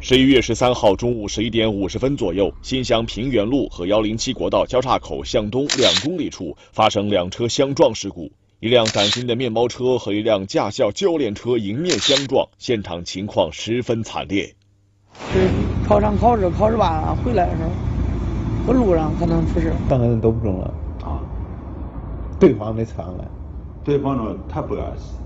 十一月十三号中午十一点五十分左右，新乡平原路和幺零七国道交叉口向东两公里处发生两车相撞事故，一辆崭新的面包车和一辆驾校教练车迎面相撞，现场情况十分惨烈。是考场考试考试完了回来的时候，搁路上可能出事。三个人都不中了啊，对方没车上来，对方呢他不敢死。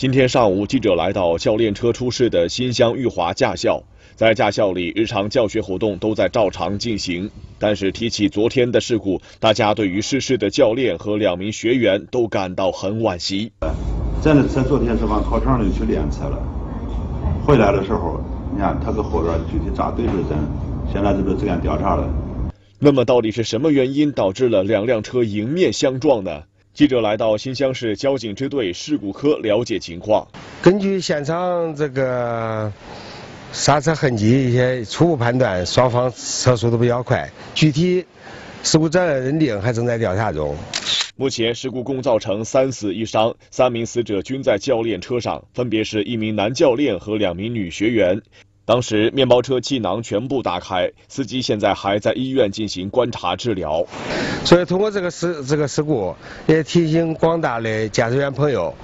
今天上午，记者来到教练车出事的新乡裕华驾校。在驾校里，日常教学活动都在照常进行。但是提起昨天的事故，大家对于失事的教练和两名学员都感到很惋惜。咱的车昨天是往考场里去练车了，回来的时候，你看他搁后边具体咋对的，咱现在这不是正在调查了。那么到底是什么原因导致了两辆车迎面相撞呢？记者来到新乡市交警支队事故科了解情况。根据现场这个。刹车痕迹一些初步判断，双方车速都比较快。具体事故责任认定还正在调查中。目前事故共造成三死一伤，三名死者均在教练车上，分别是一名男教练和两名女学员。当时面包车气囊全部打开，司机现在还在医院进行观察治疗。所以通过这个事这个事故，也提醒广大的驾驶员朋友，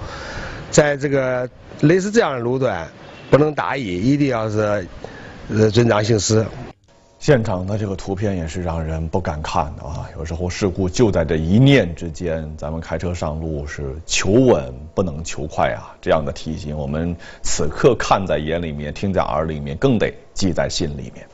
在这个类似这样的路段。不能大意，一定要是呃遵章行驶。现场的这个图片也是让人不敢看的啊！有时候事故就在这一念之间，咱们开车上路是求稳不能求快啊！这样的提醒，我们此刻看在眼里面，听在耳里面，更得记在心里面。